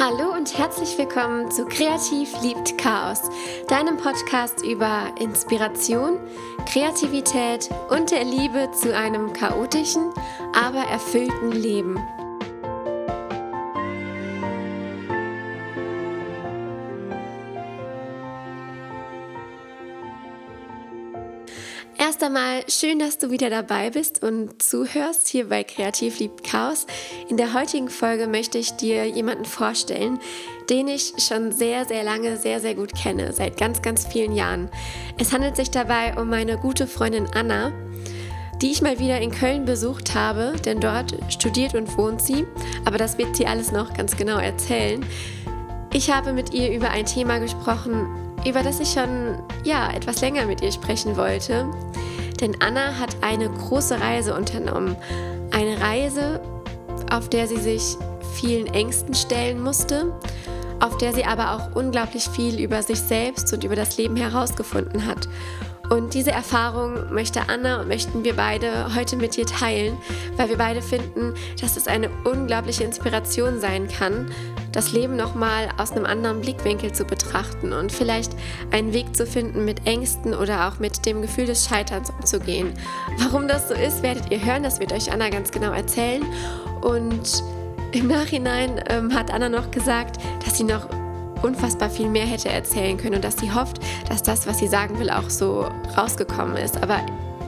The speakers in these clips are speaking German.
Hallo und herzlich willkommen zu Kreativ liebt Chaos, deinem Podcast über Inspiration, Kreativität und der Liebe zu einem chaotischen, aber erfüllten Leben. Einmal schön, dass du wieder dabei bist und zuhörst hier bei Kreativ liebt Chaos. In der heutigen Folge möchte ich dir jemanden vorstellen, den ich schon sehr, sehr lange sehr, sehr gut kenne, seit ganz, ganz vielen Jahren. Es handelt sich dabei um meine gute Freundin Anna, die ich mal wieder in Köln besucht habe, denn dort studiert und wohnt sie, aber das wird sie alles noch ganz genau erzählen. Ich habe mit ihr über ein Thema gesprochen, über das ich schon ja etwas länger mit ihr sprechen wollte. Denn Anna hat eine große Reise unternommen. Eine Reise, auf der sie sich vielen Ängsten stellen musste, auf der sie aber auch unglaublich viel über sich selbst und über das Leben herausgefunden hat. Und diese Erfahrung möchte Anna und möchten wir beide heute mit dir teilen, weil wir beide finden, dass es eine unglaubliche Inspiration sein kann, das Leben nochmal aus einem anderen Blickwinkel zu betrachten und vielleicht einen Weg zu finden, mit Ängsten oder auch mit dem Gefühl des Scheiterns umzugehen. Warum das so ist, werdet ihr hören, das wird euch Anna ganz genau erzählen. Und im Nachhinein ähm, hat Anna noch gesagt, dass sie noch unfassbar viel mehr hätte erzählen können und dass sie hofft, dass das, was sie sagen will, auch so rausgekommen ist. Aber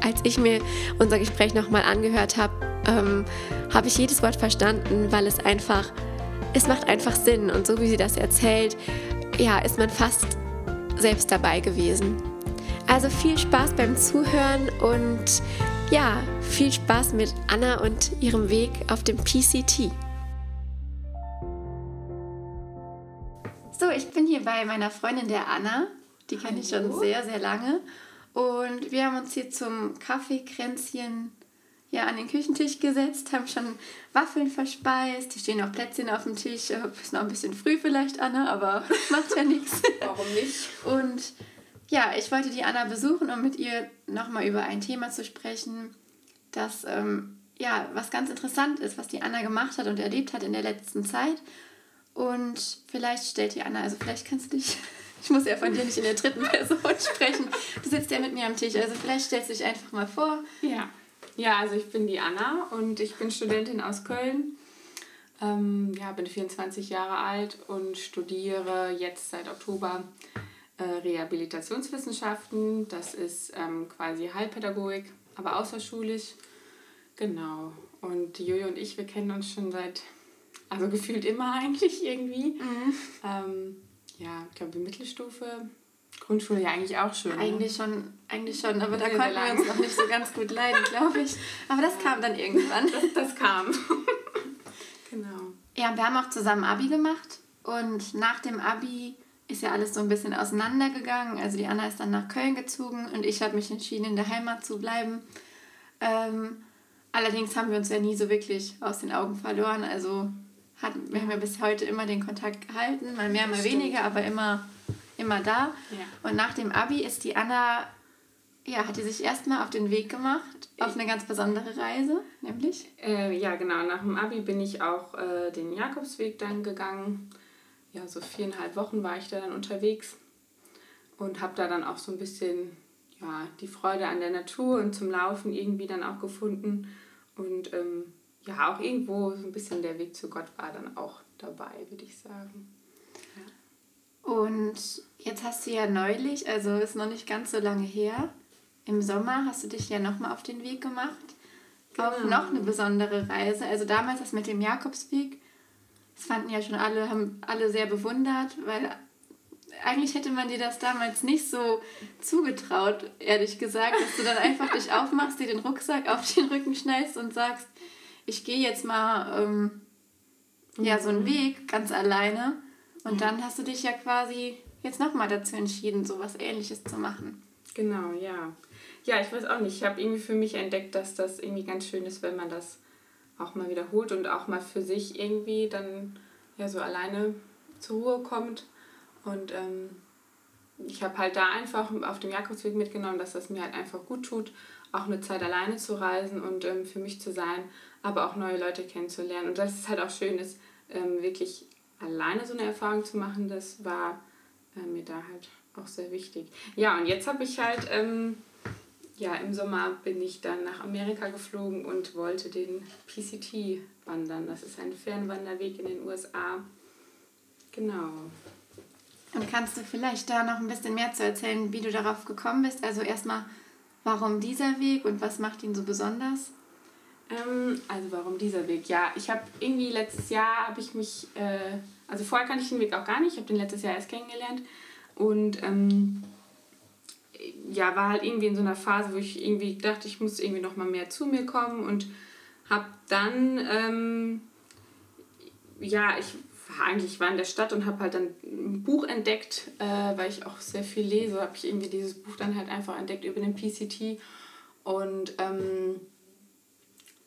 als ich mir unser Gespräch nochmal angehört habe, ähm, habe ich jedes Wort verstanden, weil es einfach, es macht einfach Sinn. Und so wie sie das erzählt, ja, ist man fast selbst dabei gewesen. Also viel Spaß beim Zuhören und ja, viel Spaß mit Anna und ihrem Weg auf dem PCT. So, ich bin hier bei meiner Freundin der Anna. Die kenne ich schon sehr, sehr lange. Und wir haben uns hier zum Kaffeekränzchen ja, an den Küchentisch gesetzt, haben schon Waffeln verspeist. Hier stehen auch Plätzchen auf dem Tisch. Ist noch ein bisschen früh vielleicht, Anna, aber macht ja nichts. Warum nicht? Und ja, ich wollte die Anna besuchen, um mit ihr nochmal über ein Thema zu sprechen, das ähm, ja was ganz interessant ist, was die Anna gemacht hat und erlebt hat in der letzten Zeit. Und vielleicht stellt die Anna, also vielleicht kannst du dich, ich muss ja von dir nicht in der dritten Person sprechen. Du sitzt ja mit mir am Tisch, also vielleicht stellst du dich einfach mal vor. Ja. Ja, also ich bin die Anna und ich bin Studentin aus Köln. Ähm, ja, bin 24 Jahre alt und studiere jetzt seit Oktober äh, Rehabilitationswissenschaften. Das ist ähm, quasi Heilpädagogik, aber außerschulisch. Genau. Und Jojo und ich, wir kennen uns schon seit also gefühlt immer eigentlich irgendwie. Mhm. Ähm, ja, ich glaube, die Mittelstufe, Grundschule ja eigentlich auch schon. Ne? Eigentlich ne? schon, eigentlich schon, aber da konnten wir uns noch nicht so ganz gut leiden, glaube ich. Aber das kam dann irgendwann. Das, das kam. genau. Ja, wir haben auch zusammen Abi gemacht und nach dem Abi ist ja alles so ein bisschen auseinandergegangen. Also die Anna ist dann nach Köln gezogen und ich habe mich entschieden, in der Heimat zu bleiben. Ähm, allerdings haben wir uns ja nie so wirklich aus den Augen verloren. Also hat, wir haben ja bis heute immer den Kontakt gehalten, mal mehr, mal weniger, aber immer, immer da. Ja. Und nach dem Abi ist die Anna, ja, hat die sich erstmal auf den Weg gemacht, auf eine ganz besondere Reise, nämlich? Äh, ja, genau. Nach dem Abi bin ich auch äh, den Jakobsweg dann gegangen. Ja, so viereinhalb Wochen war ich da dann unterwegs und habe da dann auch so ein bisschen ja, die Freude an der Natur und zum Laufen irgendwie dann auch gefunden. Und ähm, ja, auch irgendwo so ein bisschen der Weg zu Gott war dann auch dabei, würde ich sagen. Und jetzt hast du ja neulich, also ist noch nicht ganz so lange her, im Sommer hast du dich ja nochmal auf den Weg gemacht. Genau. Auf noch eine besondere Reise. Also damals das mit dem Jakobsweg, das fanden ja schon alle, haben alle sehr bewundert, weil eigentlich hätte man dir das damals nicht so zugetraut, ehrlich gesagt, dass du dann einfach dich aufmachst, dir den Rucksack auf den Rücken schnellst und sagst, ich gehe jetzt mal ähm, ja, so einen mhm. Weg ganz alleine. Und mhm. dann hast du dich ja quasi jetzt nochmal dazu entschieden, so was ähnliches zu machen. Genau, ja. Ja, ich weiß auch nicht. Ich habe irgendwie für mich entdeckt, dass das irgendwie ganz schön ist, wenn man das auch mal wiederholt und auch mal für sich irgendwie dann ja so alleine zur Ruhe kommt. Und ähm, ich habe halt da einfach auf dem Jakobsweg mitgenommen, dass das mir halt einfach gut tut, auch eine Zeit alleine zu reisen und ähm, für mich zu sein aber auch neue Leute kennenzulernen. Und das ist halt auch schön, ist ähm, wirklich alleine so eine Erfahrung zu machen, das war äh, mir da halt auch sehr wichtig. Ja, und jetzt habe ich halt, ähm, ja, im Sommer bin ich dann nach Amerika geflogen und wollte den PCT wandern. Das ist ein Fernwanderweg in den USA. Genau. Und kannst du vielleicht da noch ein bisschen mehr zu erzählen, wie du darauf gekommen bist? Also erstmal, warum dieser Weg und was macht ihn so besonders? Ähm, also warum dieser Weg? Ja, ich habe irgendwie letztes Jahr habe ich mich, äh, also vorher kannte ich den Weg auch gar nicht, ich habe den letztes Jahr erst kennengelernt. Und ähm, ja, war halt irgendwie in so einer Phase, wo ich irgendwie dachte, ich muss irgendwie noch mal mehr zu mir kommen. Und habe dann, ähm, ja, ich war eigentlich war in der Stadt und habe halt dann ein Buch entdeckt, äh, weil ich auch sehr viel lese, habe ich irgendwie dieses Buch dann halt einfach entdeckt über den PCT und ähm,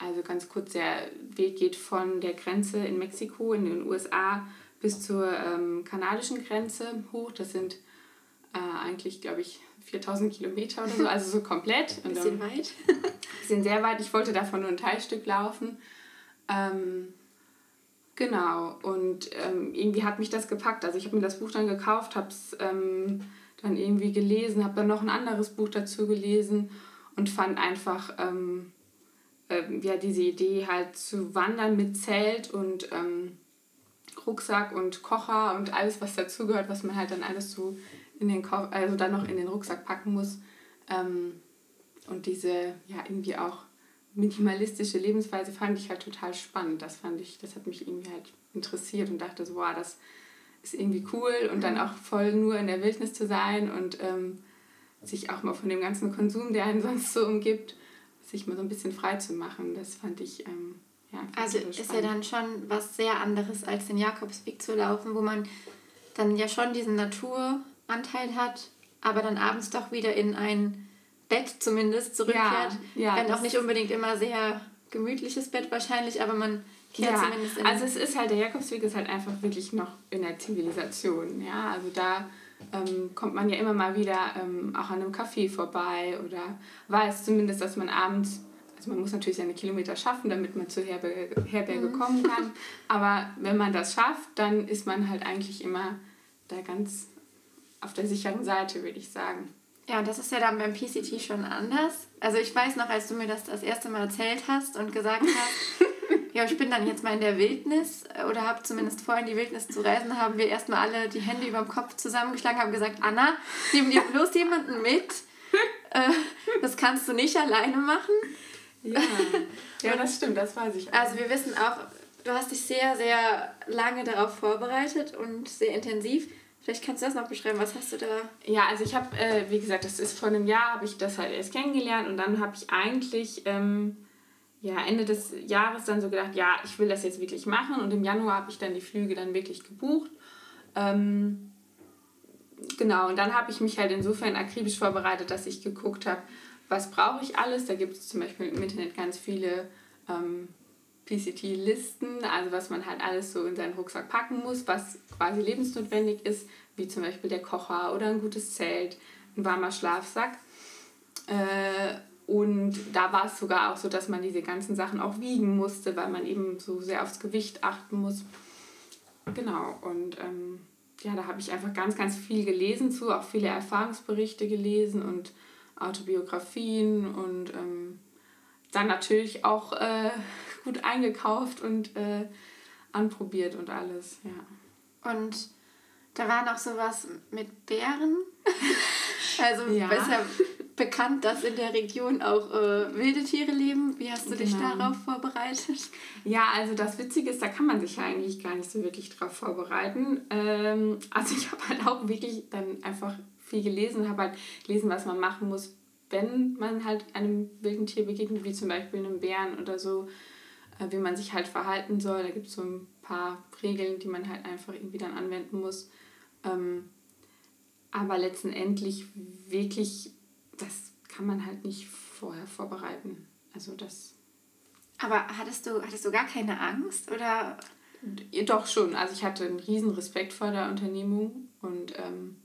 also ganz kurz, der Weg geht von der Grenze in Mexiko in den USA bis zur ähm, kanadischen Grenze hoch. Das sind äh, eigentlich, glaube ich, 4000 Kilometer oder so, also so komplett. Ein bisschen weit. sind sehr weit. Ich wollte davon nur ein Teilstück laufen. Ähm, genau, und ähm, irgendwie hat mich das gepackt. Also ich habe mir das Buch dann gekauft, habe es ähm, dann irgendwie gelesen, habe dann noch ein anderes Buch dazu gelesen und fand einfach ähm, äh, ja, diese Idee halt zu wandern mit Zelt und ähm, Rucksack und Kocher und alles, was dazugehört, was man halt dann alles so in den Ko also dann noch in den Rucksack packen muss. Ähm, und diese ja irgendwie auch minimalistische Lebensweise fand ich halt total spannend. Das fand ich, das hat mich irgendwie halt interessiert und dachte so, wow, das ist irgendwie cool und dann auch voll nur in der Wildnis zu sein und ähm, sich auch mal von dem ganzen Konsum, der einen sonst so umgibt, sich mal so ein bisschen frei zu machen. Das fand ich ähm, ja, Also ist ja dann schon was sehr anderes als den Jakobsweg zu laufen, wo man dann ja schon diesen Naturanteil hat, aber dann abends doch wieder in ein Bett zumindest zurückkehrt. Ja, ja, Wenn auch nicht unbedingt immer sehr gemütliches Bett wahrscheinlich, aber man kehrt ja, zumindest in. Also es ist halt, der Jakobsweg ist halt einfach wirklich noch in der Zivilisation. Ja, also da ähm, kommt man ja immer mal wieder ähm, auch an einem Café vorbei oder weiß zumindest, dass man abends, also man muss natürlich seine Kilometer schaffen, damit man zur Herberge, Herberge mhm. kommen kann, aber wenn man das schafft, dann ist man halt eigentlich immer da ganz auf der sicheren Seite, würde ich sagen. Ja, und das ist ja dann beim PCT schon anders. Also ich weiß noch, als du mir das das erste Mal erzählt hast und gesagt hast, ja, ich bin dann jetzt mal in der Wildnis äh, oder habe zumindest vor, in die Wildnis zu reisen, haben wir erstmal alle die Hände über dem Kopf zusammengeschlagen, haben gesagt, Anna, nimm dir bloß jemanden mit. Äh, das kannst du nicht alleine machen. Ja, ja das stimmt, das weiß ich auch. Also wir wissen auch, du hast dich sehr, sehr lange darauf vorbereitet und sehr intensiv. Vielleicht kannst du das noch beschreiben. Was hast du da? Ja, also ich habe, äh, wie gesagt, das ist vor einem Jahr, habe ich das halt erst kennengelernt und dann habe ich eigentlich ähm, ja, Ende des Jahres dann so gedacht, ja, ich will das jetzt wirklich machen. Und im Januar habe ich dann die Flüge dann wirklich gebucht. Ähm, genau, und dann habe ich mich halt insofern akribisch vorbereitet, dass ich geguckt habe, was brauche ich alles. Da gibt es zum Beispiel im Internet ganz viele ähm, PCT-Listen, also was man halt alles so in seinen Rucksack packen muss, was quasi lebensnotwendig ist, wie zum Beispiel der Kocher oder ein gutes Zelt, ein warmer Schlafsack. Äh, und da war es sogar auch so, dass man diese ganzen Sachen auch wiegen musste, weil man eben so sehr aufs Gewicht achten muss. Genau, und ähm, ja, da habe ich einfach ganz, ganz viel gelesen zu, auch viele Erfahrungsberichte gelesen und Autobiografien und ähm, dann natürlich auch äh, gut eingekauft und äh, anprobiert und alles, ja. Und da war noch sowas mit Bären. also ja. besser bekannt, dass in der Region auch äh, wilde Tiere leben. Wie hast du dich genau. darauf vorbereitet? Ja, also das Witzige ist, da kann man sich ja eigentlich gar nicht so wirklich drauf vorbereiten. Ähm, also ich habe halt auch wirklich dann einfach viel gelesen, habe halt gelesen, was man machen muss, wenn man halt einem wilden Tier begegnet, wie zum Beispiel einem Bären oder so, äh, wie man sich halt verhalten soll. Da gibt es so ein paar Regeln, die man halt einfach irgendwie dann anwenden muss. Ähm, aber letztendlich wirklich das kann man halt nicht vorher vorbereiten. Also das. Aber hattest du, hattest du gar keine Angst oder? Doch schon. Also ich hatte einen riesen Respekt vor der Unternehmung und ähm,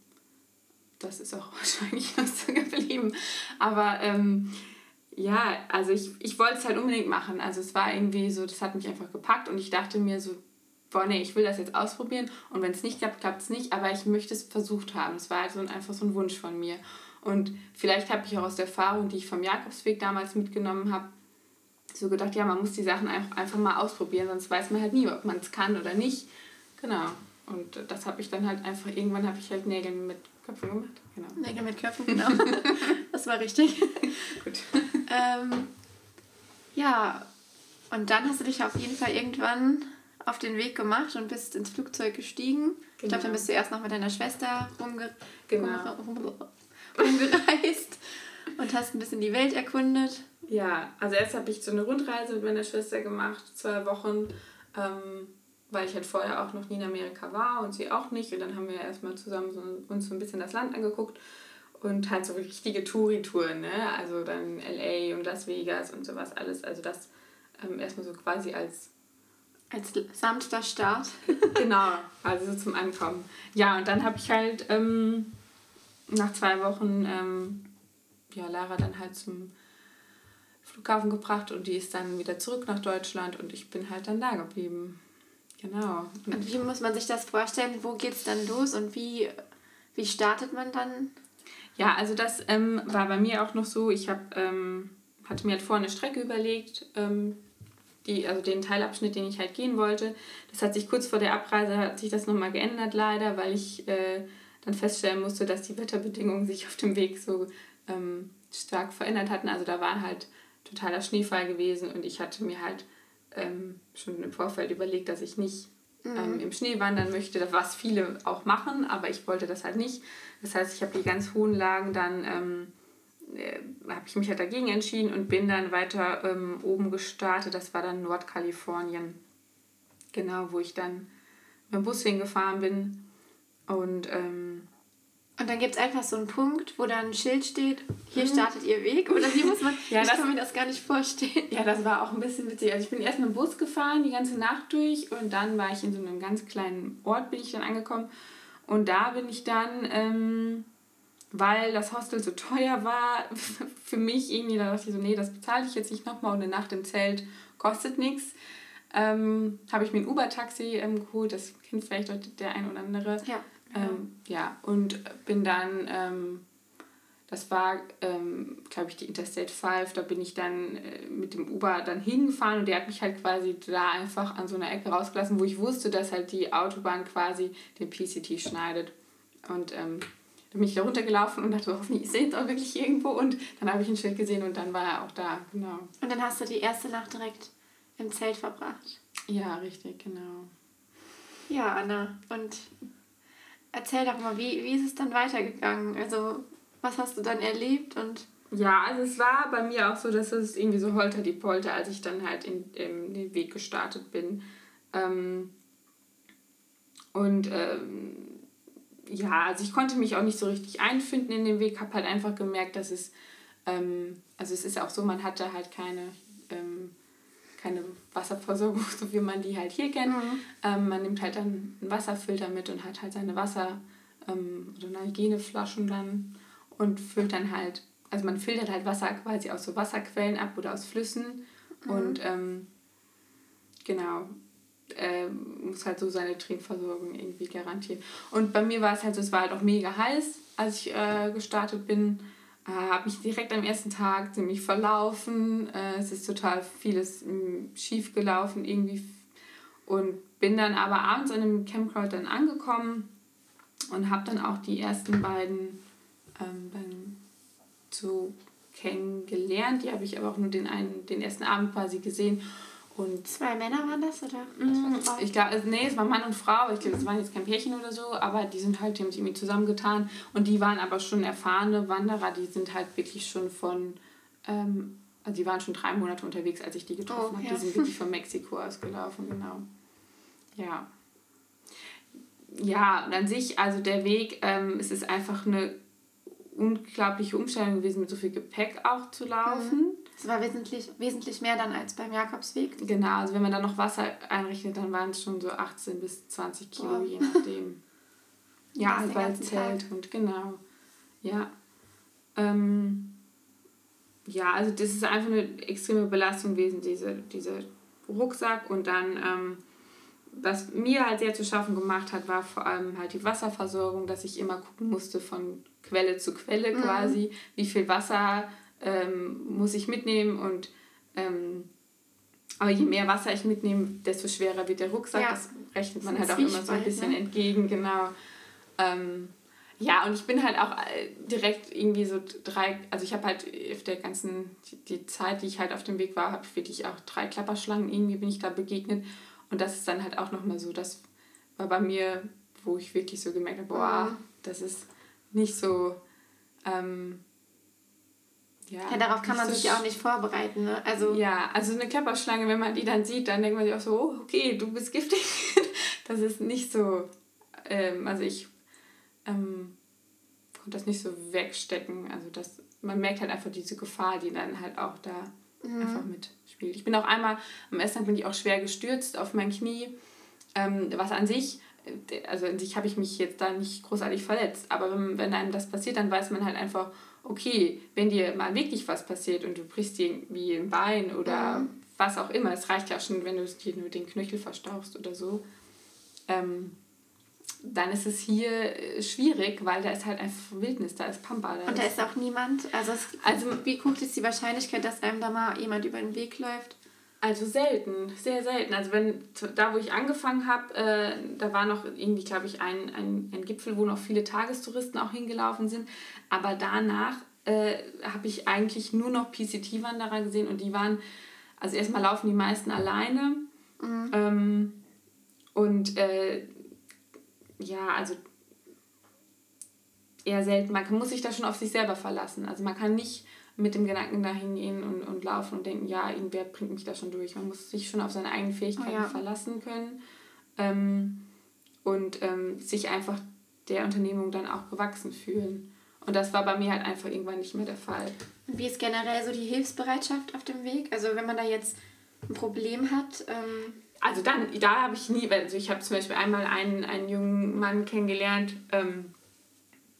das ist auch wahrscheinlich noch so geblieben. Aber ähm, ja, also ich, ich wollte es halt unbedingt machen. Also es war irgendwie so, das hat mich einfach gepackt und ich dachte mir so, boah, nee, ich will das jetzt ausprobieren und wenn es nicht klappt, klappt es nicht, aber ich möchte es versucht haben. Es war also einfach so ein Wunsch von mir. Und vielleicht habe ich auch aus der Erfahrung, die ich vom Jakobsweg damals mitgenommen habe, so gedacht, ja, man muss die Sachen einfach mal ausprobieren, sonst weiß man halt nie, ob man es kann oder nicht. Genau. Und das habe ich dann halt einfach, irgendwann habe ich halt Nägel mit Köpfen gemacht. Genau. Nägel mit Köpfen, genau. das war richtig. Gut. Ähm, ja, und dann hast du dich auf jeden Fall irgendwann auf den Weg gemacht und bist ins Flugzeug gestiegen. Genau. Ich glaube, dann bist du erst noch mit deiner Schwester rumge genau. Rumgereist und hast ein bisschen die Welt erkundet. Ja, also erst habe ich so eine Rundreise mit meiner Schwester gemacht, zwei Wochen, ähm, weil ich halt vorher auch noch nie in Amerika war und sie auch nicht. Und dann haben wir erstmal zusammen so, uns so ein bisschen das Land angeguckt und halt so richtige Touri-Touren, ne? Also dann LA und Las Vegas und sowas alles. Also das ähm, erstmal so quasi als als sanfter Start. genau, also zum Ankommen. Ja, und dann habe ich halt ähm, nach zwei Wochen ähm, ja, Lara dann halt zum Flughafen gebracht und die ist dann wieder zurück nach Deutschland und ich bin halt dann da geblieben. Genau. Und, wie muss man sich das vorstellen? Wo geht es dann los und wie, wie startet man dann? Ja, also das ähm, war bei mir auch noch so, ich hab, ähm, hatte mir halt vorher eine Strecke überlegt, ähm, die, also den Teilabschnitt, den ich halt gehen wollte. Das hat sich kurz vor der Abreise, hat sich das nochmal geändert leider, weil ich äh, dann feststellen musste, dass die Wetterbedingungen sich auf dem Weg so ähm, stark verändert hatten. Also da war halt totaler Schneefall gewesen und ich hatte mir halt ähm, schon im Vorfeld überlegt, dass ich nicht mhm. ähm, im Schnee wandern möchte, was viele auch machen, aber ich wollte das halt nicht. Das heißt, ich habe die ganz hohen Lagen dann ähm, äh, habe ich mich halt dagegen entschieden und bin dann weiter ähm, oben gestartet. Das war dann Nordkalifornien. Genau, wo ich dann mit dem Bus hingefahren bin. Und, ähm, und dann gibt es einfach so einen Punkt, wo dann ein Schild steht, hier mhm. startet ihr Weg. Oder wie muss man, ja, ich das, kann mir das gar nicht vorstellen. Ja, das war auch ein bisschen witzig. Also ich bin erst mit dem Bus gefahren, die ganze Nacht durch. Und dann war ich in so einem ganz kleinen Ort, bin ich dann angekommen. Und da bin ich dann... Ähm, weil das Hostel so teuer war für mich irgendwie, da dachte ich so, nee, das bezahle ich jetzt nicht nochmal und eine Nacht im Zelt kostet nichts. Ähm, habe ich mir ein Uber-Taxi ähm, geholt, das kennt vielleicht auch der ein oder andere. Ja. Ähm, ja, und bin dann, ähm, das war, ähm, glaube ich, die Interstate 5, da bin ich dann äh, mit dem Uber dann hingefahren und der hat mich halt quasi da einfach an so einer Ecke rausgelassen, wo ich wusste, dass halt die Autobahn quasi den PCT schneidet. Und ähm, dann bin ich da runtergelaufen und dachte, hoffentlich ist er jetzt auch wirklich irgendwo. Und dann habe ich ein Schild gesehen und dann war er auch da, genau. Und dann hast du die erste Nacht direkt im Zelt verbracht. Ja, richtig, genau. Ja, Anna. Und erzähl doch mal, wie, wie ist es dann weitergegangen? Also, was hast du dann erlebt und. Ja, also es war bei mir auch so, dass es irgendwie so holter die Polter, als ich dann halt in, in den Weg gestartet bin. Ähm, und ähm, ja, also ich konnte mich auch nicht so richtig einfinden in den Weg, habe halt einfach gemerkt, dass es, ähm, also es ist auch so, man hatte halt keine, ähm, keine Wasserversorgung, so wie man die halt hier kennt. Mhm. Ähm, man nimmt halt dann einen Wasserfilter mit und hat halt seine Wasser- ähm, oder Hygieneflaschen dann und füllt dann halt, also man filtert halt Wasser quasi aus so Wasserquellen ab oder aus Flüssen mhm. und ähm, genau, äh, muss halt so seine Trinkversorgung irgendwie garantieren. Und bei mir war es halt so, es war halt auch mega heiß, als ich äh, gestartet bin. Äh, habe mich direkt am ersten Tag ziemlich verlaufen. Äh, es ist total vieles hm, schief gelaufen irgendwie. Und bin dann aber abends an einem Campground dann angekommen und habe dann auch die ersten beiden ähm, beim, so kennengelernt. Die habe ich aber auch nur den einen, den ersten Abend quasi gesehen. Und Zwei Männer waren das, oder? Mm, ich glaube, also, nee, es war Mann und Frau. Ich glaube, es waren jetzt kein Pärchen oder so, aber die sind halt, irgendwie zusammengetan. Und die waren aber schon erfahrene Wanderer, die sind halt wirklich schon von, ähm, also die waren schon drei Monate unterwegs, als ich die getroffen oh, habe. Ja. Die sind wirklich von Mexiko ausgelaufen, genau. Ja. Ja, und an sich, also der Weg, ähm, es ist einfach eine unglaubliche Umstellung gewesen, mit so viel Gepäck auch zu laufen. Mhm. Es war wesentlich, wesentlich mehr dann als beim Jakobsweg. Genau, also wenn man dann noch Wasser einrechnet, dann waren es schon so 18 bis 20 Kilo, wow. je nachdem. ja, halt weil Zelt und genau. Ja. Ähm, ja, also das ist einfach eine extreme Belastung gewesen, diese, dieser Rucksack und dann ähm, was mir halt sehr zu schaffen gemacht hat, war vor allem halt die Wasserversorgung, dass ich immer gucken musste von Quelle zu Quelle mhm. quasi, wie viel Wasser ähm, muss ich mitnehmen und ähm, aber je mehr Wasser ich mitnehme, desto schwerer wird der Rucksack. Ja. Das rechnet man das halt auch immer so ein bisschen ne? entgegen, genau. Ähm, ja, und ich bin halt auch äh, direkt irgendwie so drei, also ich habe halt auf der ganzen, die Zeit, die ich halt auf dem Weg war, habe ich wirklich auch drei Klapperschlangen irgendwie bin ich da begegnet. Und das ist dann halt auch nochmal so, das war bei mir, wo ich wirklich so gemerkt habe, boah, mhm. das ist nicht so, ähm, ja, ja, darauf kann man sich ja auch nicht vorbereiten. Ne? Also ja, also eine Klapperschlange, wenn man die dann sieht, dann denkt man sich auch so, oh, okay, du bist giftig. das ist nicht so, ähm, also ich ähm, konnte das nicht so wegstecken. Also das, man merkt halt einfach diese Gefahr, die dann halt auch da mhm. einfach mitspielt. Ich bin auch einmal, am Essen bin ich auch schwer gestürzt auf mein Knie, ähm, was an sich also an sich habe ich mich jetzt da nicht großartig verletzt, aber wenn, wenn einem das passiert, dann weiß man halt einfach, okay, wenn dir mal wirklich was passiert und du brichst dir irgendwie ein Bein oder mhm. was auch immer, es reicht ja schon, wenn du dir nur den Knöchel verstauchst oder so, ähm, dann ist es hier äh, schwierig, weil da ist halt einfach Wildnis, da ist Pampa. Da und da ist auch niemand. Also, es, also wie hoch ist die Wahrscheinlichkeit, dass einem da mal jemand über den Weg läuft? Also selten, sehr selten. Also wenn da, wo ich angefangen habe, äh, da war noch irgendwie, glaube ich, ein, ein, ein Gipfel, wo noch viele Tagestouristen auch hingelaufen sind. Aber danach äh, habe ich eigentlich nur noch PCT-Wanderer gesehen und die waren, also erstmal laufen die meisten alleine. Mhm. Ähm, und äh, ja, also eher selten. Man muss sich da schon auf sich selber verlassen. Also man kann nicht mit dem Gedanken dahin gehen und, und laufen und denken, ja, irgendwer bringt mich da schon durch. Man muss sich schon auf seine eigenen Fähigkeiten oh ja. verlassen können ähm, und ähm, sich einfach der Unternehmung dann auch gewachsen fühlen. Und das war bei mir halt einfach irgendwann nicht mehr der Fall. Wie ist generell so die Hilfsbereitschaft auf dem Weg? Also wenn man da jetzt ein Problem hat? Ähm also dann, da habe ich nie, also ich habe zum Beispiel einmal einen, einen jungen Mann kennengelernt, ähm,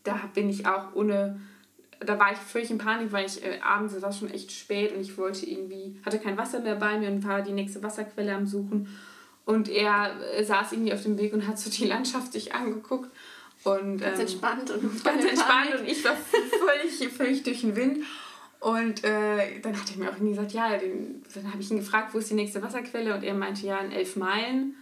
da bin ich auch ohne da war ich völlig in Panik, weil ich äh, abends, es war schon echt spät und ich wollte irgendwie, hatte kein Wasser mehr bei mir und war die nächste Wasserquelle am Suchen. Und er äh, saß irgendwie auf dem Weg und hat so die Landschaft sich angeguckt. Und, ganz ähm, entspannt und ganz entspannt und ich war völlig, völlig durch den Wind. Und äh, dann hat er mir auch irgendwie gesagt, ja, den, dann habe ich ihn gefragt, wo ist die nächste Wasserquelle? Und er meinte, ja, in elf Meilen.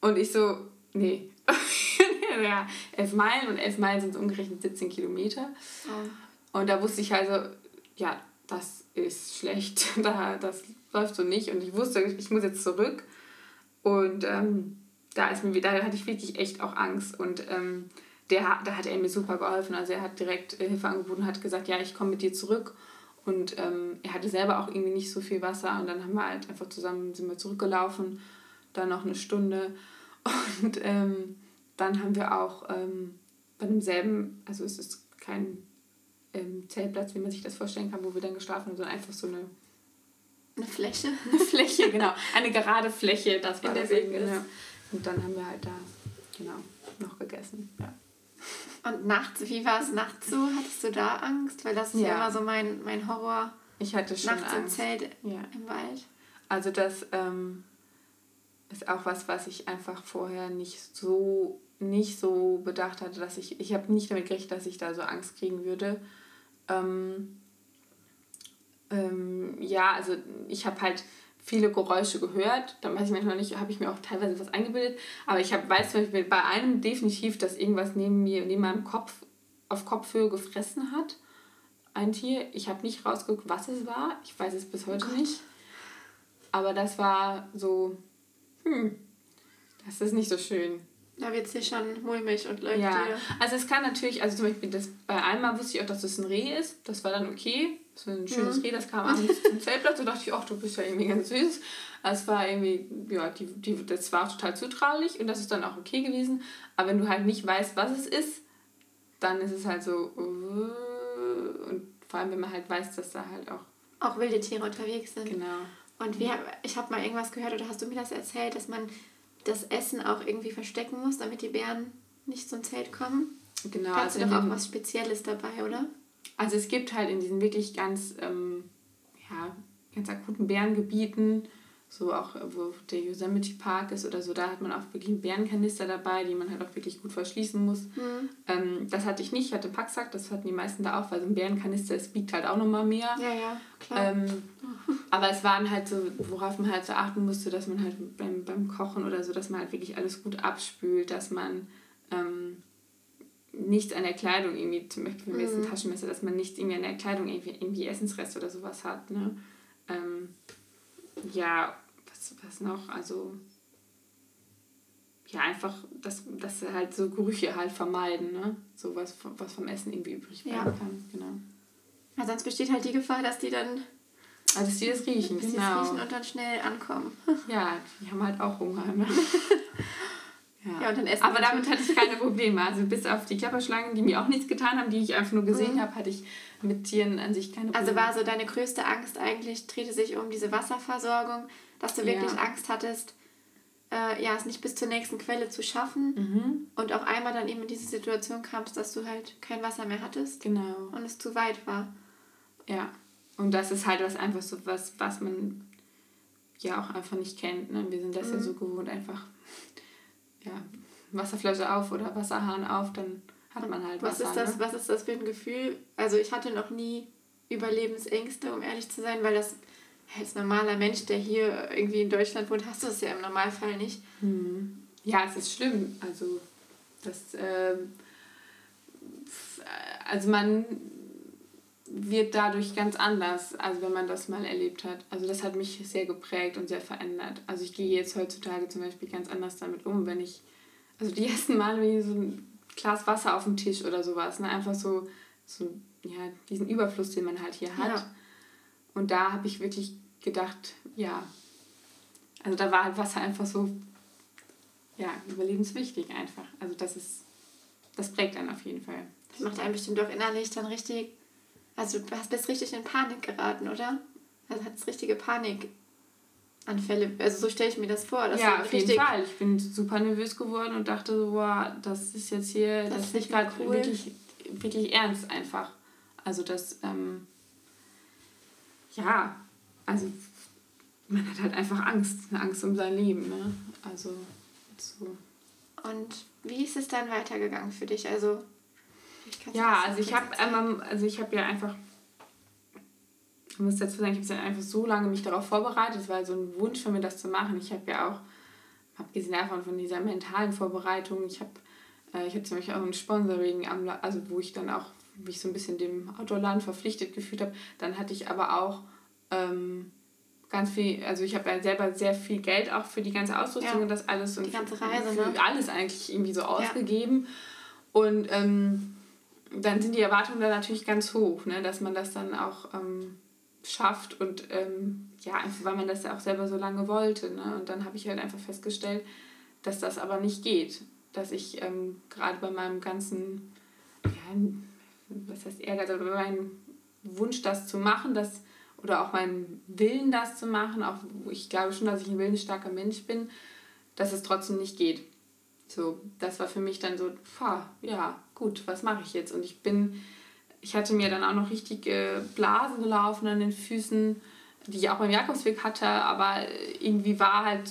Und ich so, nee. ja, elf Meilen und elf Meilen sind umgerechnet 17 Kilometer. Oh. Und da wusste ich also, ja, das ist schlecht, da, das läuft so nicht. Und ich wusste, ich muss jetzt zurück. Und ähm, da ist mir da hatte ich wirklich echt auch Angst. Und ähm, der, da hat er mir super geholfen. Also er hat direkt Hilfe angeboten, hat gesagt, ja, ich komme mit dir zurück. Und ähm, er hatte selber auch irgendwie nicht so viel Wasser. Und dann haben wir halt einfach zusammen sind wir zurückgelaufen. Dann noch eine Stunde. Und ähm, dann haben wir auch ähm, bei demselben, also es ist kein ähm, Zeltplatz, wie man sich das vorstellen kann, wo wir dann geschlafen haben, sondern einfach so eine eine Fläche? Eine Fläche, genau. Eine gerade Fläche, das war In der das genau. Und dann haben wir halt da, genau, noch gegessen. Ja. Und nachts, wie war es nachts so? Hattest du da Angst? Weil das ist ja, ja immer so mein, mein Horror. Ich hatte schon nachts Angst. im Zelt ja. im Wald. Also das ähm, ist auch was, was ich einfach vorher nicht so nicht so bedacht hatte, dass ich ich habe nicht damit gerechnet, dass ich da so Angst kriegen würde. Ähm, ähm, ja, also ich habe halt viele Geräusche gehört. Da weiß ich manchmal nicht, habe ich mir auch teilweise was eingebildet. Aber ich hab, weiß zum Beispiel bei einem definitiv, dass irgendwas neben mir, neben meinem Kopf auf Kopfhöhe gefressen hat. Ein Tier. Ich habe nicht rausgeguckt, was es war. Ich weiß es bis heute oh nicht. Aber das war so, hm, das ist nicht so schön. Da wird es hier schon mulmig und läuft Ja, dir. also es kann natürlich, also zum Beispiel das, bei einmal wusste ich auch, dass das ein Reh ist. Das war dann okay. Das war ein schönes mhm. Reh, das kam abends zum Zeltplatz und dachte ich, ach, du bist ja irgendwie ganz süß. Es war irgendwie, ja, die, die, das war total zutraulich und das ist dann auch okay gewesen. Aber wenn du halt nicht weißt, was es ist, dann ist es halt so, uh, und vor allem, wenn man halt weiß, dass da halt auch... Auch wilde Tiere unterwegs sind. Genau. Und wir, ich habe mal irgendwas gehört, oder hast du mir das erzählt, dass man das Essen auch irgendwie verstecken muss, damit die Bären nicht zum Zelt kommen. Genau. Da hast also du doch auch was Spezielles dabei, oder? Also es gibt halt in diesen wirklich ganz, ähm, ja, ganz akuten Bärengebieten so auch wo der Yosemite Park ist oder so, da hat man auch wirklich einen Bärenkanister dabei, die man halt auch wirklich gut verschließen muss. Mhm. Ähm, das hatte ich nicht, ich hatte Packsack, das hatten die meisten da auch, weil so ein Bärenkanister, es biegt halt auch nochmal mehr. Ja, ja, klar. Ähm, aber es waren halt so, worauf man halt so achten musste, dass man halt beim, beim Kochen oder so, dass man halt wirklich alles gut abspült, dass man ähm, nichts an der Kleidung irgendwie, zum Beispiel wenn mhm. ein Taschenmesser, dass man nichts irgendwie an der Kleidung irgendwie, irgendwie Essensreste oder sowas hat. Ne? Ähm, ja, was, was noch? Also ja, einfach, dass, dass halt so Gerüche halt vermeiden, ne? So was, was vom Essen irgendwie übrig bleiben ja. kann, genau. Ja, sonst besteht halt die Gefahr, dass die dann. Also, dass die das riechen, dass genau. Die riechen und dann schnell ankommen. Ja, die haben halt auch Hunger, ne? Ja. ja, und dann essen Aber damit hatte ich keine Probleme. Also bis auf die Klapperschlangen, die mir auch nichts getan haben, die ich einfach nur gesehen mhm. habe, hatte ich mit Tieren an sich keine also Probleme. Also war so deine größte Angst eigentlich, drehte sich um diese Wasserversorgung, dass du wirklich ja. Angst hattest, äh, ja, es nicht bis zur nächsten Quelle zu schaffen mhm. und auch einmal dann eben in diese Situation kamst, dass du halt kein Wasser mehr hattest. Genau. Und es zu weit war. Ja. Und das ist halt was einfach so was, was man ja auch einfach nicht kennt. Ne? Wir sind das mhm. ja so gewohnt, einfach ja, Wasserflasche auf oder Wasserhahn auf, dann hat man halt was Wasser. Ist das, ne? Was ist das für ein Gefühl? Also ich hatte noch nie Überlebensängste, um ehrlich zu sein, weil das als normaler Mensch, der hier irgendwie in Deutschland wohnt, hast du das ja im Normalfall nicht. Hm. Ja, es ist schlimm. Also das, äh, also man wird dadurch ganz anders, also wenn man das mal erlebt hat. Also das hat mich sehr geprägt und sehr verändert. Also ich gehe jetzt heutzutage zum Beispiel ganz anders damit um, wenn ich, also die ersten Male, wenn ich so ein Glas Wasser auf dem Tisch oder sowas, ne? einfach so, so ja, diesen Überfluss, den man halt hier hat. Ja. Und da habe ich wirklich gedacht, ja, also da war halt Wasser einfach so, ja, überlebenswichtig einfach. Also das ist, das prägt einen auf jeden Fall. Das macht einen bestimmt auch innerlich dann richtig also du bist richtig in Panik geraten, oder? Also hattest richtige Panikanfälle. Also so stelle ich mir das vor. ja, auf jeden Fall. Ich bin super nervös geworden und dachte so, wow, das ist jetzt hier, das, das ist nicht gerade cool. wirklich, wirklich ernst einfach. Also das, ähm, ja, also man hat halt einfach Angst, Angst um sein Leben, ne? Also so. Und wie ist es dann weitergegangen für dich? Also ja, also ich habe ähm, also ich habe ja einfach ich muss dazu sagen, ich habe einfach so lange mich darauf vorbereitet. Es war so ein Wunsch von mir, das zu machen. Ich habe ja auch, abgesehen davon von dieser mentalen Vorbereitung, ich habe äh, ich hatte zum Beispiel auch ein Sponsoring, also wo ich dann auch mich so ein bisschen dem Outdoor-Land verpflichtet gefühlt habe. Dann hatte ich aber auch ähm, ganz viel, also ich habe ja selber sehr viel Geld auch für die ganze Ausrüstung ja. und das alles und die ganze Reise, für ne? alles eigentlich irgendwie so ausgegeben. Ja. Und ähm, dann sind die Erwartungen da natürlich ganz hoch, ne? dass man das dann auch ähm, schafft und ähm, ja, einfach weil man das ja auch selber so lange wollte. Ne? Und dann habe ich halt einfach festgestellt, dass das aber nicht geht. Dass ich ähm, gerade bei meinem ganzen, ja, was heißt Ehrgeiz, aber bei meinem Wunsch, das zu machen, das, oder auch meinem Willen, das zu machen, auch ich glaube schon, dass ich ein willensstarker Mensch bin, dass es trotzdem nicht geht. So, das war für mich dann so, pah, ja, gut, was mache ich jetzt? Und ich bin, ich hatte mir dann auch noch richtige Blasen gelaufen an den Füßen, die ich auch beim Jakobsweg hatte, aber irgendwie war halt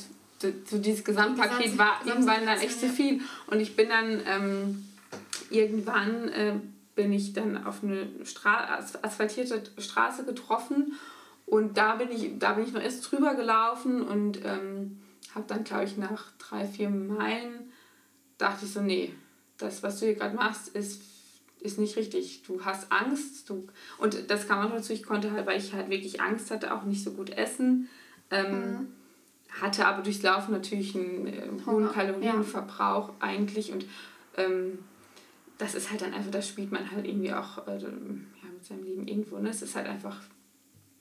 so dieses Gesamtpaket war irgendwann dann echt zu viel. Und ich bin dann ähm, irgendwann äh, bin ich dann auf eine Stra asphaltierte Straße getroffen und da bin ich, da bin ich noch erst drüber gelaufen und ähm, habe dann, glaube ich, nach drei, vier Meilen dachte ich so, nee, das, was du hier gerade machst, ist, ist nicht richtig. Du hast Angst. Du, und das kam auch dazu, ich konnte halt, weil ich halt wirklich Angst hatte, auch nicht so gut essen. Ähm, mhm. Hatte aber durchs Laufen natürlich einen äh, hohen Kalorienverbrauch ja. eigentlich. Und ähm, das ist halt dann einfach, das spielt man halt irgendwie auch äh, ja, mit seinem Leben irgendwo. Ne? Es ist halt einfach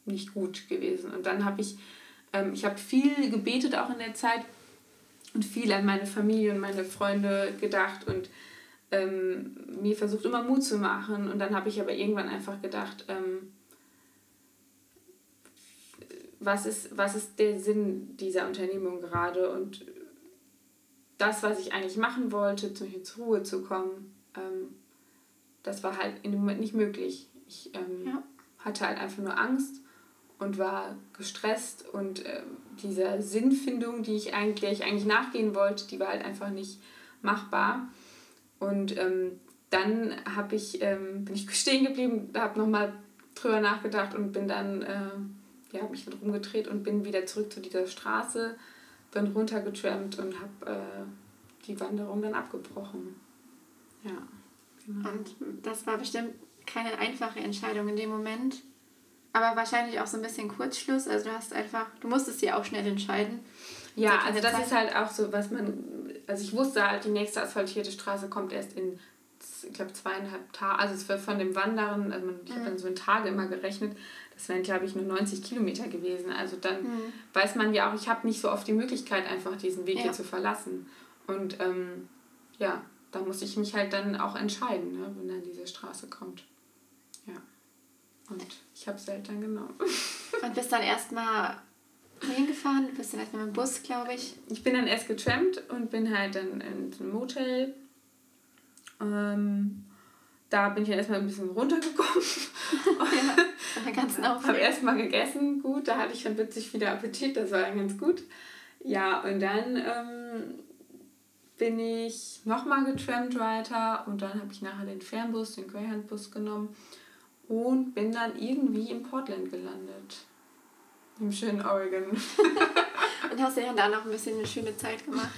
nicht gut gewesen. Und dann habe ich, ähm, ich habe viel gebetet auch in der Zeit und viel an meine Familie und meine Freunde gedacht und ähm, mir versucht immer Mut zu machen. Und dann habe ich aber irgendwann einfach gedacht, ähm, was, ist, was ist der Sinn dieser Unternehmung gerade? Und das, was ich eigentlich machen wollte, zum Beispiel zur Ruhe zu kommen, ähm, das war halt in dem Moment nicht möglich. Ich ähm, ja. hatte halt einfach nur Angst und war gestresst und äh, dieser Sinnfindung, die ich eigentlich, der ich eigentlich nachgehen wollte, die war halt einfach nicht machbar. Und ähm, dann habe ich, ähm, bin ich stehen geblieben, habe nochmal drüber nachgedacht und bin dann, äh, ja, habe mich dann rumgedreht und bin wieder zurück zu dieser Straße, bin runtergetrampt und habe äh, die Wanderung dann abgebrochen. Ja, genau. Und das war bestimmt keine einfache Entscheidung in dem Moment. Aber wahrscheinlich auch so ein bisschen Kurzschluss. Also du hast einfach, du musstest dir auch schnell entscheiden. Ja, also das Zeit. ist halt auch so, was man, also ich wusste halt, die nächste asphaltierte Straße kommt erst in, ich glaube, zweieinhalb Tage, also es wird von dem Wandern, also ich habe dann so in Tage immer gerechnet, das wären, glaube ich, nur 90 Kilometer gewesen. Also dann mhm. weiß man ja auch, ich habe nicht so oft die Möglichkeit, einfach diesen Weg ja. hier zu verlassen. Und ähm, ja, da muss ich mich halt dann auch entscheiden, ne, wenn dann diese Straße kommt. Ja. Und ich habe es dann genommen. Und bist dann erstmal hingefahren? Du bist dann erstmal mit dem Bus, glaube ich. Ich bin dann erst getrampt und bin halt dann in ein Motel. Ähm, da bin ich dann erstmal ein bisschen runtergekommen. ja, von der ganzen Habe erstmal gegessen, gut, da hatte ich dann witzig wieder Appetit, das war dann ganz gut. Ja, und dann ähm, bin ich nochmal getrampt weiter und dann habe ich nachher den Fernbus, den Greyhound-Bus genommen und bin dann irgendwie in Portland gelandet. Im schönen Oregon. und hast du ja da noch ein bisschen eine schöne Zeit gemacht.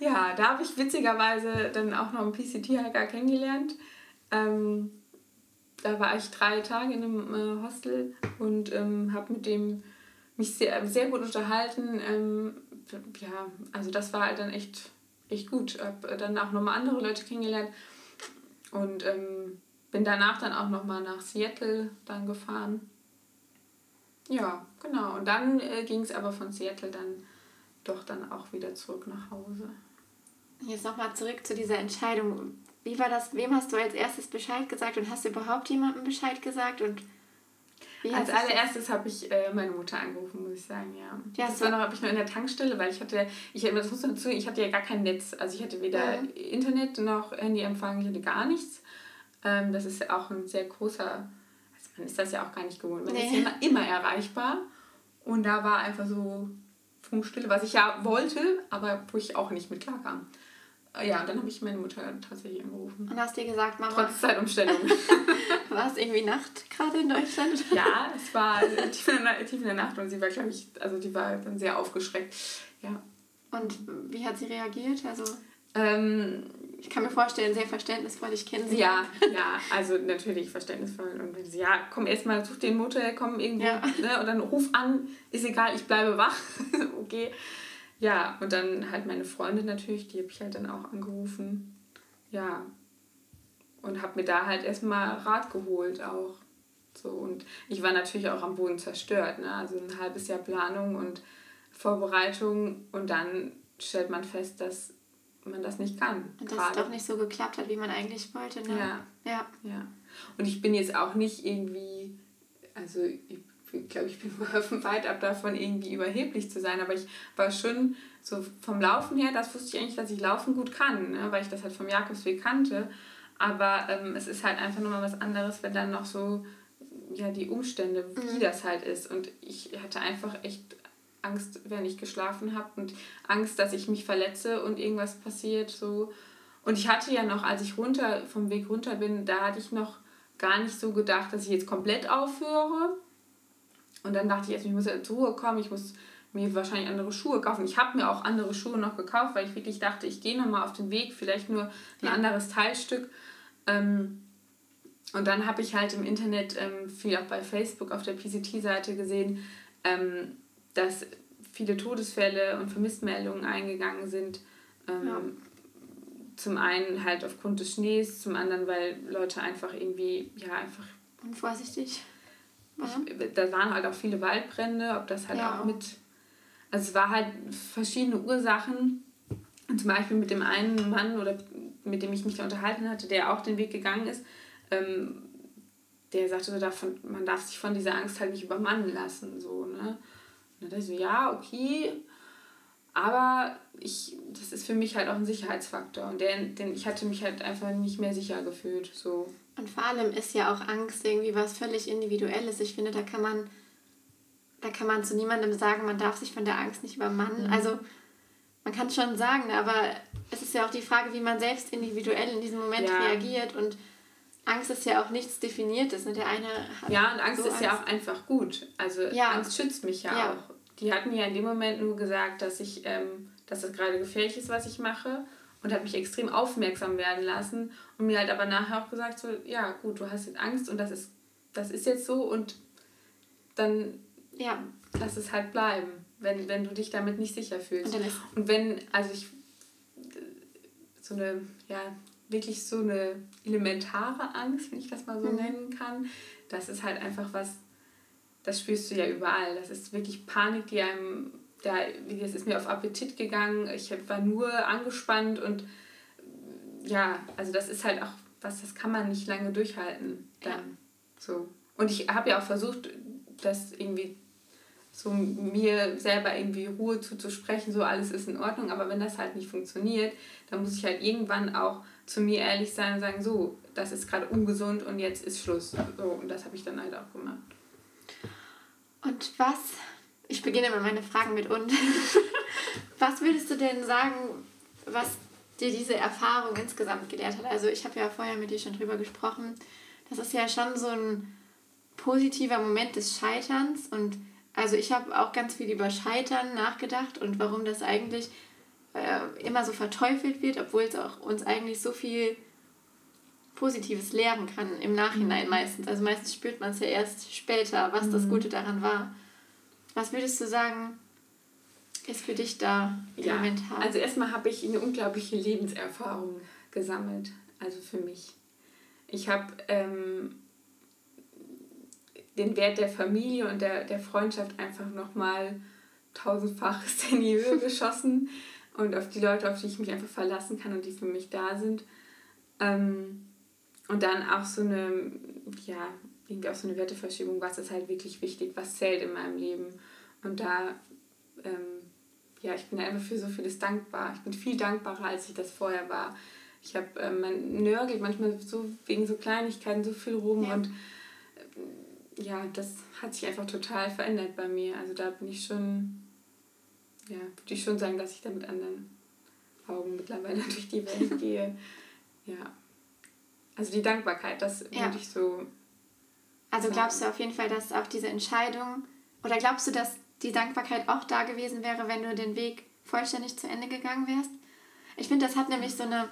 Ja, da habe ich witzigerweise dann auch noch einen PCT-Hiker kennengelernt. Ähm, da war ich drei Tage in einem äh, Hostel und ähm, habe mit dem mich sehr, sehr gut unterhalten. Ähm, ja, also das war halt dann echt, echt gut. Habe dann auch nochmal andere Leute kennengelernt und ähm, bin danach dann auch nochmal nach Seattle dann gefahren. Ja, genau. Und dann äh, ging es aber von Seattle dann doch dann auch wieder zurück nach Hause. Jetzt nochmal zurück zu dieser Entscheidung. Wie war das? Wem hast du als erstes Bescheid gesagt und hast du überhaupt jemandem Bescheid gesagt? Und als allererstes habe ich äh, meine Mutter angerufen, muss ich sagen, ja. ja das war noch, habe ich nur in der Tankstelle, weil ich hatte, ich das muss dazu, ich hatte ja gar kein Netz. Also ich hatte weder ja. Internet noch Handyempfang, ich hatte gar nichts. Ähm, das ist ja auch ein sehr großer, also man ist das ja auch gar nicht gewohnt. Man nee. ist immer, immer erreichbar. Und da war einfach so Funkstille, was ich ja wollte, aber wo ich auch nicht mit klarkam. Äh, ja, und dann habe ich meine Mutter tatsächlich angerufen. Und hast dir gesagt, Mama. Trotz Zeitumstellung. war es irgendwie Nacht gerade in Deutschland? ja, es war tief in, der, tief in der Nacht und sie war, glaube ich, also die war dann sehr aufgeschreckt. Ja. Und wie hat sie reagiert? Also. Ähm, ich kann mir vorstellen, sehr verständnisvoll, ich kenne sie. Ja, ja, also natürlich verständnisvoll. Und wenn sie, ja, komm erstmal, such den Motel, komm irgendwo, ja. ne, und dann ruf an, ist egal, ich bleibe wach. okay. Ja, und dann halt meine Freundin natürlich, die habe ich halt dann auch angerufen. Ja. Und habe mir da halt erstmal Rat geholt auch. So, und ich war natürlich auch am Boden zerstört, ne? Also ein halbes Jahr Planung und Vorbereitung und dann stellt man fest, dass man das nicht kann. Und dass es doch nicht so geklappt hat, wie man eigentlich wollte. Ne? Ja. ja. Ja. Und ich bin jetzt auch nicht irgendwie, also ich glaube, ich bin weit ab davon, irgendwie überheblich zu sein, aber ich war schon so vom Laufen her, das wusste ich eigentlich, dass ich Laufen gut kann, ne? weil ich das halt vom Jakobsweg kannte. Aber ähm, es ist halt einfach nochmal was anderes, wenn dann noch so ja, die Umstände, wie mhm. das halt ist. Und ich hatte einfach echt Angst, wenn ich geschlafen habe und Angst, dass ich mich verletze und irgendwas passiert. So. Und ich hatte ja noch, als ich runter vom Weg runter bin, da hatte ich noch gar nicht so gedacht, dass ich jetzt komplett aufhöre. Und dann dachte ich erst, ich muss ja zur Ruhe kommen, ich muss mir wahrscheinlich andere Schuhe kaufen. Ich habe mir auch andere Schuhe noch gekauft, weil ich wirklich dachte, ich gehe nochmal auf den Weg, vielleicht nur ein ja. anderes Teilstück. Ähm, und dann habe ich halt im Internet, ähm, viel auch bei Facebook auf der PCT-Seite gesehen, ähm, dass viele Todesfälle und Vermisstmeldungen eingegangen sind. Ähm, ja. Zum einen halt aufgrund des Schnees, zum anderen, weil Leute einfach irgendwie, ja, einfach. Unvorsichtig. Ich, da waren halt auch viele Waldbrände, ob das halt ja. auch mit. Also es war halt verschiedene Ursachen. Und zum Beispiel mit dem einen Mann oder mit dem ich mich da unterhalten hatte, der auch den Weg gegangen ist, ähm, der sagte so davon, man darf sich von dieser Angst halt nicht übermannen lassen. So, ne? Und dann dachte ich so, ja, okay, aber ich, das ist für mich halt auch ein Sicherheitsfaktor. Und der, den, ich hatte mich halt einfach nicht mehr sicher gefühlt. So. Und vor allem ist ja auch Angst irgendwie was völlig Individuelles. Ich finde, da kann man da kann man zu niemandem sagen, man darf sich von der Angst nicht übermannen. Mhm. Also man kann es schon sagen, aber es ist ja auch die Frage, wie man selbst individuell in diesem Moment ja. reagiert und Angst ist ja auch nichts Definiertes. Ne? Der eine ja, und Angst so ist Angst. ja auch einfach gut. Also ja. Angst schützt mich ja, ja, auch. Die hat mir ja in dem Moment nur gesagt, dass ich, ähm, dass es gerade gefährlich ist, was ich mache und hat mich extrem aufmerksam werden lassen und mir halt aber nachher auch gesagt so, ja gut, du hast jetzt Angst und das ist, das ist jetzt so und dann ja. lass es halt bleiben, wenn, wenn du dich damit nicht sicher fühlst. Und, und wenn, also ich so eine, ja, wirklich so eine elementare Angst, wenn ich das mal so mhm. nennen kann. Das ist halt einfach was, das spürst du ja überall. Das ist wirklich Panik, die einem, da, das ist mir auf Appetit gegangen. Ich war nur angespannt und ja, also das ist halt auch was, das kann man nicht lange durchhalten. Dann. Ja. So. Und ich habe ja auch versucht, das irgendwie so mir selber irgendwie Ruhe zuzusprechen, so alles ist in Ordnung, aber wenn das halt nicht funktioniert, dann muss ich halt irgendwann auch zu mir ehrlich sein und sagen, so, das ist gerade ungesund und jetzt ist Schluss. So, und das habe ich dann halt auch gemacht. Und was, ich beginne mal meine Fragen mit und, was würdest du denn sagen, was dir diese Erfahrung insgesamt gelehrt hat? Also ich habe ja vorher mit dir schon drüber gesprochen, das ist ja schon so ein positiver Moment des Scheiterns und also ich habe auch ganz viel über Scheitern nachgedacht und warum das eigentlich äh, immer so verteufelt wird, obwohl es auch uns eigentlich so viel Positives lehren kann im Nachhinein mhm. meistens. Also meistens spürt man es ja erst später, was mhm. das Gute daran war. Was würdest du sagen, ist für dich da ja, elementar? Also erstmal habe ich eine unglaubliche Lebenserfahrung gesammelt, also für mich. Ich habe ähm, den Wert der Familie und der, der Freundschaft einfach nochmal tausendfaches in die Höhe geschossen und auf die Leute, auf die ich mich einfach verlassen kann und die für mich da sind. Ähm, und dann auch so eine, ja, irgendwie auch so eine Werteverschiebung, was ist halt wirklich wichtig, was zählt in meinem Leben. Und da, ähm, ja, ich bin einfach für so vieles dankbar. Ich bin viel dankbarer, als ich das vorher war. Ich habe, ähm, man nörgelt manchmal so wegen so Kleinigkeiten so viel rum ja. und ja, das hat sich einfach total verändert bei mir. Also da bin ich schon, ja, würde ich schon sagen, dass ich da mit anderen Augen mittlerweile durch die Welt gehe. Ja. Also die Dankbarkeit, das ja. würde ich so. Also glaubst du auf jeden Fall, dass auch diese Entscheidung, oder glaubst du, dass die Dankbarkeit auch da gewesen wäre, wenn du den Weg vollständig zu Ende gegangen wärst? Ich finde, das hat nämlich so eine,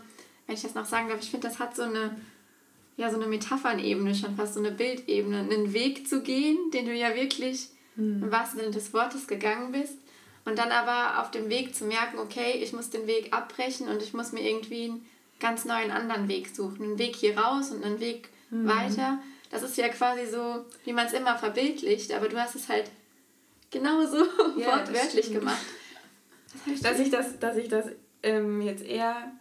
wenn ich das noch sagen darf, ich finde, das hat so eine ja so eine Metaphernebene, schon fast so eine Bildebene, einen Weg zu gehen, den du ja wirklich mhm. im wahrsten Sinne des Wortes gegangen bist. Und dann aber auf dem Weg zu merken, okay, ich muss den Weg abbrechen und ich muss mir irgendwie einen ganz neuen anderen Weg suchen. Einen Weg hier raus und einen Weg mhm. weiter. Das ist ja quasi so, wie man es immer verbildlicht, aber du hast es halt genauso ja, wortwörtlich gemacht. dass ich das, dass ich das ähm, jetzt eher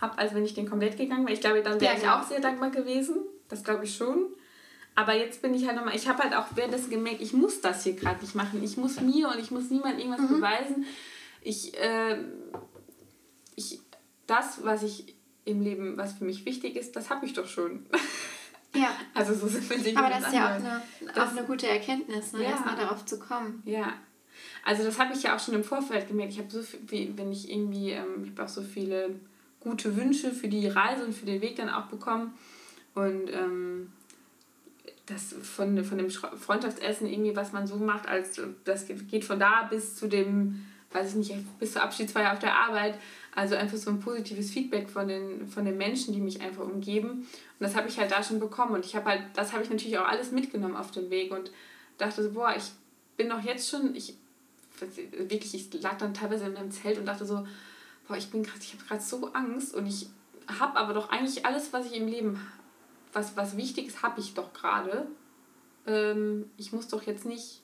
habe, als wenn ich den komplett gegangen wäre. Ich glaube, dann wäre ja, ich auch sehr dankbar gewesen. Das glaube ich schon. Aber jetzt bin ich halt nochmal, ich habe halt auch währenddessen gemerkt, ich muss das hier gerade nicht machen. Ich muss mir und ich muss niemandem irgendwas mhm. beweisen. Ich, äh, ich, das, was ich im Leben, was für mich wichtig ist, das habe ich doch schon. Ja. Also so sind wir Aber das ist ja auch eine, das, auch eine gute Erkenntnis, ne? Ja. erstmal darauf zu kommen. Ja. Also das habe ich ja auch schon im Vorfeld gemerkt. Ich habe so viel, wie, wenn ich irgendwie, ähm, ich habe auch so viele gute Wünsche für die Reise und für den Weg dann auch bekommen. Und ähm, das von, von dem Freundschaftsessen irgendwie, was man so macht, als das geht von da bis zu dem, weiß ich nicht, bis zur Abschiedsfeier auf der Arbeit. Also einfach so ein positives Feedback von den, von den Menschen, die mich einfach umgeben. Und das habe ich halt da schon bekommen. Und ich habe halt, das habe ich natürlich auch alles mitgenommen auf dem Weg und dachte so, boah, ich bin doch jetzt schon, ich wirklich, ich lag dann teilweise in meinem Zelt und dachte so, boah, ich bin gerade, ich habe gerade so Angst und ich habe aber doch eigentlich alles, was ich im Leben, was, was wichtig ist, habe ich doch gerade. Ähm, ich muss doch jetzt nicht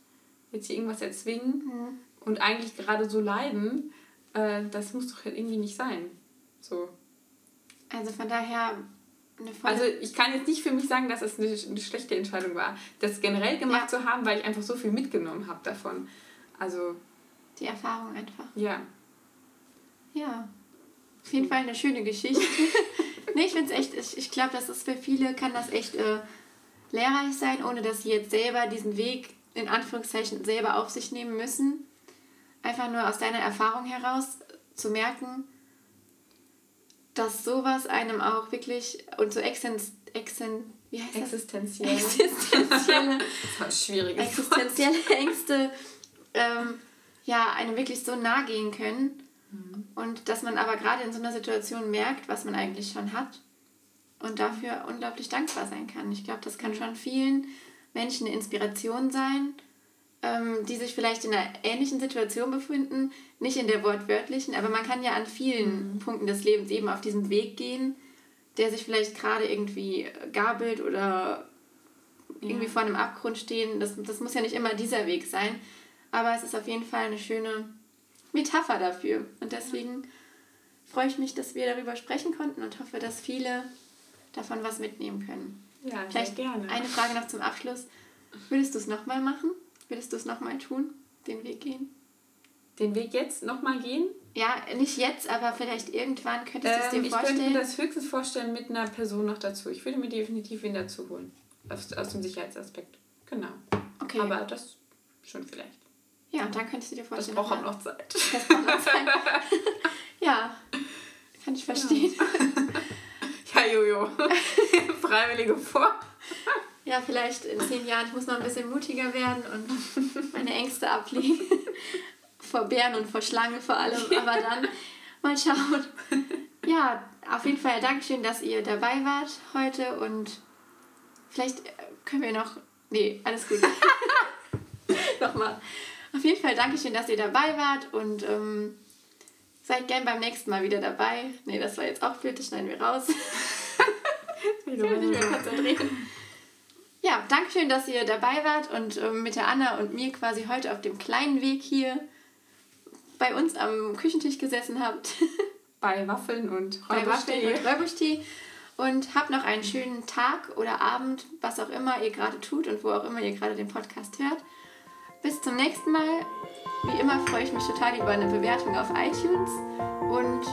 jetzt hier irgendwas erzwingen mhm. und eigentlich gerade so leiden. Äh, das muss doch irgendwie nicht sein. So. Also von daher also ich kann jetzt nicht für mich sagen, dass es eine, eine schlechte Entscheidung war, das generell gemacht ja. zu haben, weil ich einfach so viel mitgenommen habe davon. Also die Erfahrung einfach. Ja. Ja, auf jeden Fall eine schöne Geschichte. nee, ich finde es echt, ich, ich glaube, das ist für viele, kann das echt äh, lehrreich sein, ohne dass sie jetzt selber diesen Weg in Anführungszeichen selber auf sich nehmen müssen. Einfach nur aus deiner Erfahrung heraus zu merken, dass sowas einem auch wirklich und so exzent, exzent, wie heißt Existenziell. Das? Existenzielle, das schwieriges existenzielle Ängste ähm, ja, einem wirklich so nahe gehen können. Mhm. Und dass man aber gerade in so einer Situation merkt, was man eigentlich schon hat und dafür unglaublich dankbar sein kann. Ich glaube, das kann schon vielen Menschen eine Inspiration sein, ähm, die sich vielleicht in einer ähnlichen Situation befinden, nicht in der wortwörtlichen, aber man kann ja an vielen mhm. Punkten des Lebens eben auf diesem Weg gehen, der sich vielleicht gerade irgendwie gabelt oder irgendwie ja. vor einem Abgrund stehen. Das, das muss ja nicht immer dieser Weg sein, aber es ist auf jeden Fall eine schöne Metapher dafür. Und deswegen freue ich mich, dass wir darüber sprechen konnten und hoffe, dass viele davon was mitnehmen können. Ja, Vielleicht gerne. Eine Frage noch zum Abschluss. Würdest du es nochmal machen? Würdest du es nochmal tun? Den Weg gehen? Den Weg jetzt nochmal gehen? Ja, nicht jetzt, aber vielleicht irgendwann könntest du es ähm, dir vorstellen. Ich könnte mir das höchstens vorstellen mit einer Person noch dazu. Ich würde mir definitiv wen dazu holen. Aus, aus dem Sicherheitsaspekt. Genau. Okay. Aber das schon vielleicht. Ja, und dann könntest du dir vorstellen. Das braucht auch noch Zeit. Das braucht noch Zeit. ja, kann ich verstehen. Ja, ja Jojo. Freiwillige vor. Ja, vielleicht in zehn Jahren, ich muss noch ein bisschen mutiger werden und meine Ängste ablegen. vor Bären und vor Schlange vor allem. Aber dann mal schauen. Ja, auf jeden Fall Dankeschön, dass ihr dabei wart heute und vielleicht können wir noch. Nee, alles gut. Nochmal. Auf jeden Fall Dankeschön, dass ihr dabei wart und ähm, seid gern beim nächsten Mal wieder dabei. Nee, das war jetzt auch blöd, das schneiden wir raus. ich will mich mehr konzentrieren. Ja, Dankeschön, dass ihr dabei wart und ähm, mit der Anna und mir quasi heute auf dem kleinen Weg hier bei uns am Küchentisch gesessen habt. bei Waffeln und Räubusch-Tee. Und habt noch einen schönen Tag oder Abend, was auch immer ihr gerade tut und wo auch immer ihr gerade den Podcast hört. Bis zum nächsten Mal. Wie immer freue ich mich total über eine Bewertung auf iTunes und